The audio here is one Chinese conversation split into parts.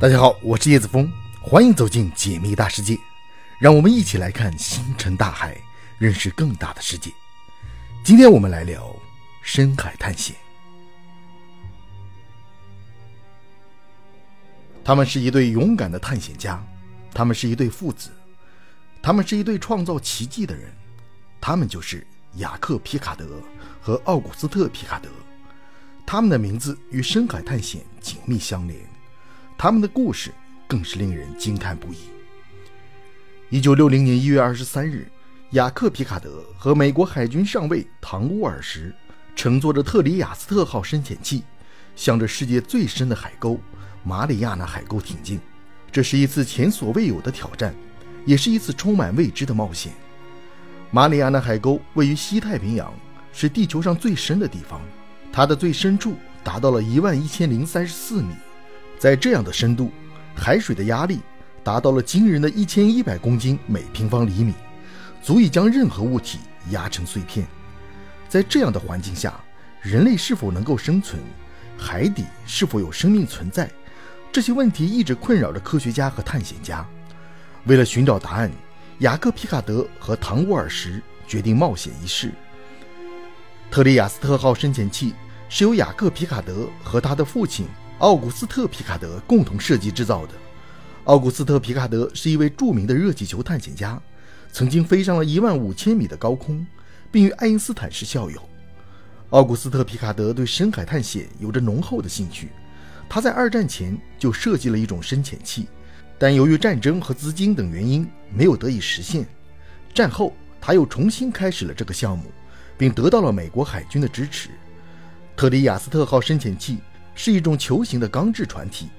大家好，我是叶子峰，欢迎走进解密大世界，让我们一起来看星辰大海，认识更大的世界。今天我们来聊深海探险。他们是一对勇敢的探险家，他们是一对父子，他们是一对创造奇迹的人，他们就是雅克·皮卡德和奥古斯特·皮卡德。他们的名字与深海探险紧密相连。他们的故事更是令人惊叹不已。一九六零年一月二十三日，雅克·皮卡德和美国海军上尉唐·乌尔什乘坐着特里亚斯特号深潜器，向着世界最深的海沟——马里亚纳海沟挺进。这是一次前所未有的挑战，也是一次充满未知的冒险。马里亚纳海沟位于西太平洋，是地球上最深的地方，它的最深处达到了一万一千零三十四米。在这样的深度，海水的压力达到了惊人的一千一百公斤每平方厘米，足以将任何物体压成碎片。在这样的环境下，人类是否能够生存？海底是否有生命存在？这些问题一直困扰着科学家和探险家。为了寻找答案，雅克·皮卡德和唐·沃尔什决定冒险一试。特里亚斯特号深潜器是由雅克·皮卡德和他的父亲。奥古斯特·皮卡德共同设计制造的。奥古斯特·皮卡德是一位著名的热气球探险家，曾经飞上了一万五千米的高空，并与爱因斯坦是校友。奥古斯特·皮卡德对深海探险有着浓厚的兴趣，他在二战前就设计了一种深潜器，但由于战争和资金等原因没有得以实现。战后，他又重新开始了这个项目，并得到了美国海军的支持。特里亚斯特号深潜器。是一种球形的钢制船体，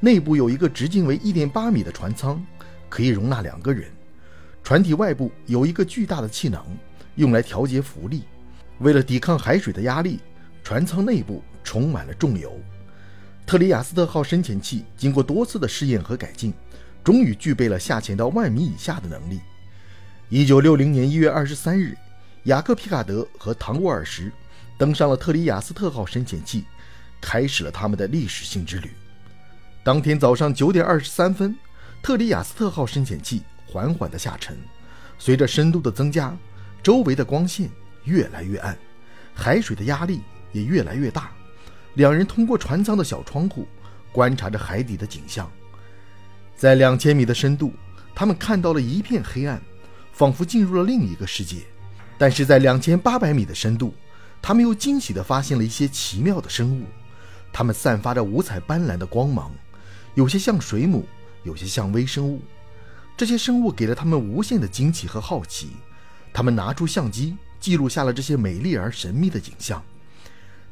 内部有一个直径为一点八米的船舱，可以容纳两个人。船体外部有一个巨大的气囊，用来调节浮力。为了抵抗海水的压力，船舱内部充满了重油。特里亚斯特号深潜器经过多次的试验和改进，终于具备了下潜到万米以下的能力。一九六零年一月二十三日，雅克·皮卡德和唐·沃尔什登上了特里亚斯特号深潜器。开始了他们的历史性之旅。当天早上九点二十三分，特里亚斯特号深潜器缓缓地下沉。随着深度的增加，周围的光线越来越暗，海水的压力也越来越大。两人通过船舱的小窗户观察着海底的景象。在两千米的深度，他们看到了一片黑暗，仿佛进入了另一个世界。但是在两千八百米的深度，他们又惊喜地发现了一些奇妙的生物。它们散发着五彩斑斓的光芒，有些像水母，有些像微生物。这些生物给了他们无限的惊奇和好奇。他们拿出相机，记录下了这些美丽而神秘的景象。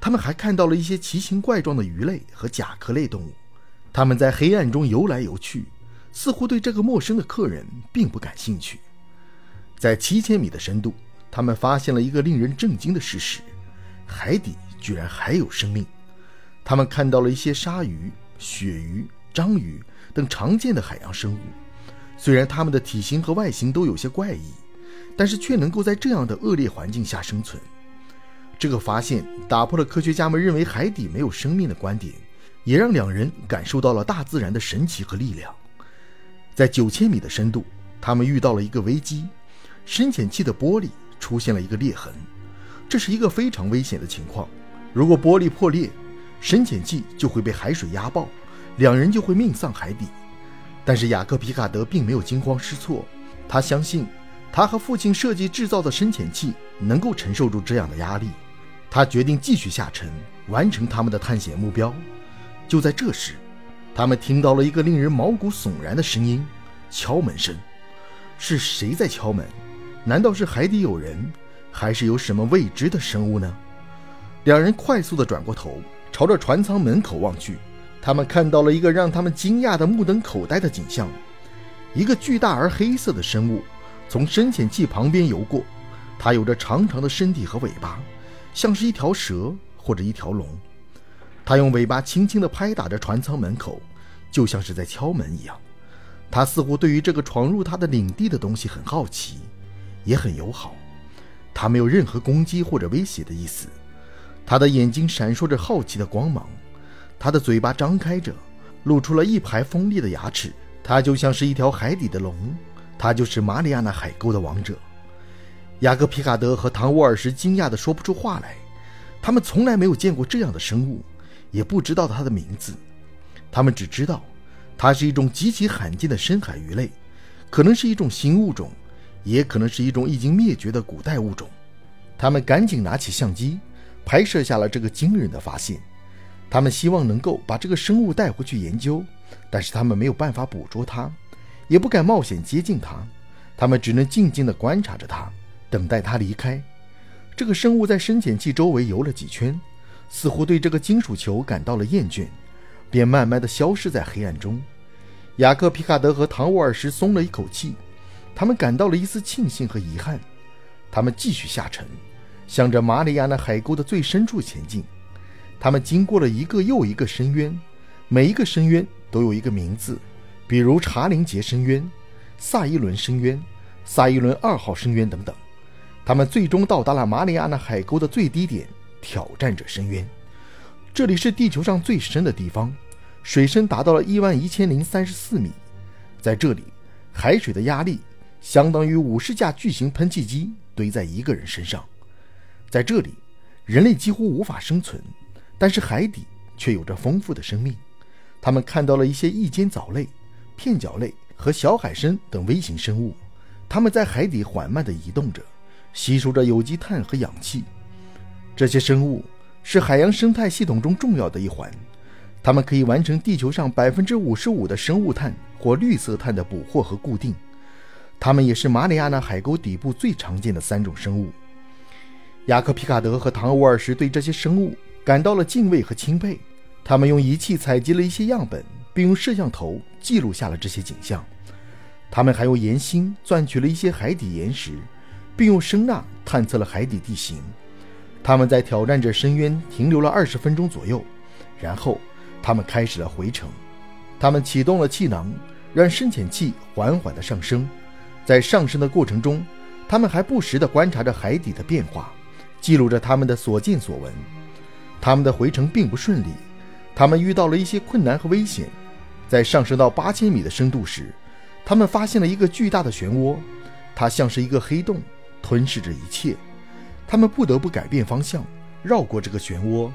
他们还看到了一些奇形怪状的鱼类和甲壳类动物。他们在黑暗中游来游去，似乎对这个陌生的客人并不感兴趣。在七千米的深度，他们发现了一个令人震惊的事实：海底居然还有生命。他们看到了一些鲨鱼、鳕鱼、章鱼等常见的海洋生物，虽然它们的体型和外形都有些怪异，但是却能够在这样的恶劣环境下生存。这个发现打破了科学家们认为海底没有生命的观点，也让两人感受到了大自然的神奇和力量。在九千米的深度，他们遇到了一个危机：深潜器的玻璃出现了一个裂痕，这是一个非常危险的情况。如果玻璃破裂，深潜器就会被海水压爆，两人就会命丧海底。但是雅克·皮卡德并没有惊慌失措，他相信他和父亲设计制造的深潜器能够承受住这样的压力。他决定继续下沉，完成他们的探险目标。就在这时，他们听到了一个令人毛骨悚然的声音——敲门声。是谁在敲门？难道是海底有人，还是有什么未知的生物呢？两人快速地转过头。朝着船舱门口望去，他们看到了一个让他们惊讶的目瞪口呆的景象：一个巨大而黑色的生物从深潜器旁边游过，它有着长长的身体和尾巴，像是一条蛇或者一条龙。它用尾巴轻轻地拍打着船舱门口，就像是在敲门一样。它似乎对于这个闯入它的领地的东西很好奇，也很友好。它没有任何攻击或者威胁的意思。他的眼睛闪烁着好奇的光芒，他的嘴巴张开着，露出了一排锋利的牙齿，它就像是一条海底的龙，它就是马里亚纳海沟的王者。雅各皮卡德和唐沃尔什惊讶的说不出话来，他们从来没有见过这样的生物，也不知道它的名字，他们只知道它是一种极其罕见的深海鱼类，可能是一种新物种，也可能是一种已经灭绝的古代物种。他们赶紧拿起相机，拍摄下了这个惊人的发现。他们希望能够把这个生物带回去研究，但是他们没有办法捕捉它，也不敢冒险接近它，他们只能静静地观察着它。等待它离开。这个生物在深潜器周围游了几圈，似乎对这个金属球感到了厌倦，便慢慢地消失在黑暗中。雅克·皮卡德和唐·沃尔什松了一口气，他们感到了一丝庆幸和遗憾。他们继续下沉，向着马里亚纳海沟的最深处前进。他们经过了一个又一个深渊，每一个深渊都有一个名字，比如查林杰深渊、萨伊伦深渊、萨伊伦二号深渊等等。他们最终到达了马里亚纳海沟的最低点，挑战者深渊。这里是地球上最深的地方，水深达到了一万一千零三十四米。在这里，海水的压力相当于五十架巨型喷气机堆在一个人身上。在这里，人类几乎无法生存，但是海底却有着丰富的生命。他们看到了一些翼尖藻类、片脚类和小海参等微型生物，它们在海底缓慢地移动着。吸收着有机碳和氧气，这些生物是海洋生态系统中重要的一环。它们可以完成地球上百分之五十五的生物碳或绿色碳的捕获和固定。它们也是马里亚纳海沟底部最常见的三种生物。雅克·皮卡德和唐·沃尔什对这些生物感到了敬畏和钦佩。他们用仪器采集了一些样本，并用摄像头记录下了这些景象。他们还用岩芯钻取了一些海底岩石。并用声呐探测了海底地形。他们在挑战者深渊停留了二十分钟左右，然后他们开始了回程。他们启动了气囊，让深潜器缓缓地上升。在上升的过程中，他们还不时地观察着海底的变化，记录着他们的所见所闻。他们的回程并不顺利，他们遇到了一些困难和危险。在上升到八千米的深度时，他们发现了一个巨大的漩涡，它像是一个黑洞。吞噬着一切，他们不得不改变方向，绕过这个漩涡。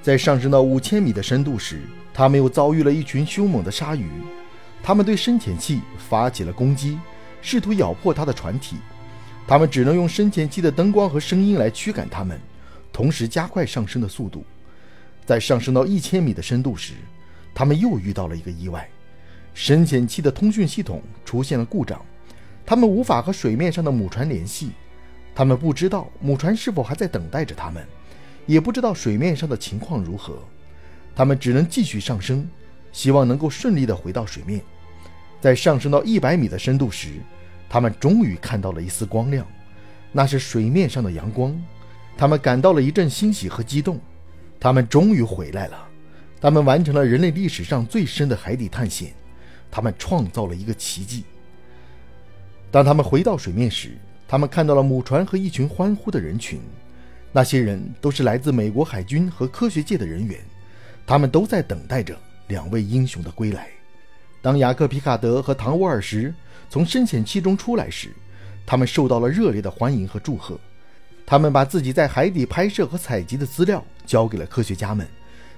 在上升到五千米的深度时，他们又遭遇了一群凶猛的鲨鱼，他们对深潜器发起了攻击，试图咬破它的船体。他们只能用深潜器的灯光和声音来驱赶它们，同时加快上升的速度。在上升到一千米的深度时，他们又遇到了一个意外，深潜器的通讯系统出现了故障，他们无法和水面上的母船联系。他们不知道母船是否还在等待着他们，也不知道水面上的情况如何。他们只能继续上升，希望能够顺利地回到水面。在上升到一百米的深度时，他们终于看到了一丝光亮，那是水面上的阳光。他们感到了一阵欣喜和激动，他们终于回来了。他们完成了人类历史上最深的海底探险，他们创造了一个奇迹。当他们回到水面时，他们看到了母船和一群欢呼的人群，那些人都是来自美国海军和科学界的人员，他们都在等待着两位英雄的归来。当雅克·皮卡德和唐·沃尔什从深潜器中出来时，他们受到了热烈的欢迎和祝贺。他们把自己在海底拍摄和采集的资料交给了科学家们，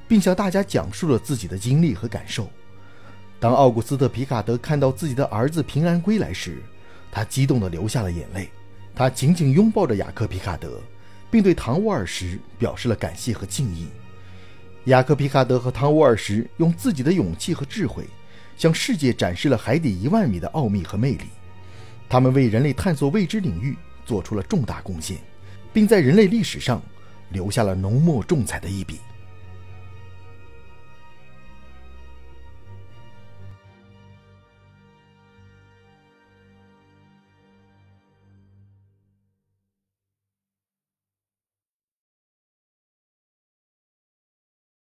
并向大家讲述了自己的经历和感受。当奥古斯特·皮卡德看到自己的儿子平安归来时，他激动地流下了眼泪。他紧紧拥抱着雅克·皮卡德，并对唐·沃尔什表示了感谢和敬意。雅克·皮卡德和唐·沃尔什用自己的勇气和智慧，向世界展示了海底一万米的奥秘和魅力。他们为人类探索未知领域做出了重大贡献，并在人类历史上留下了浓墨重彩的一笔。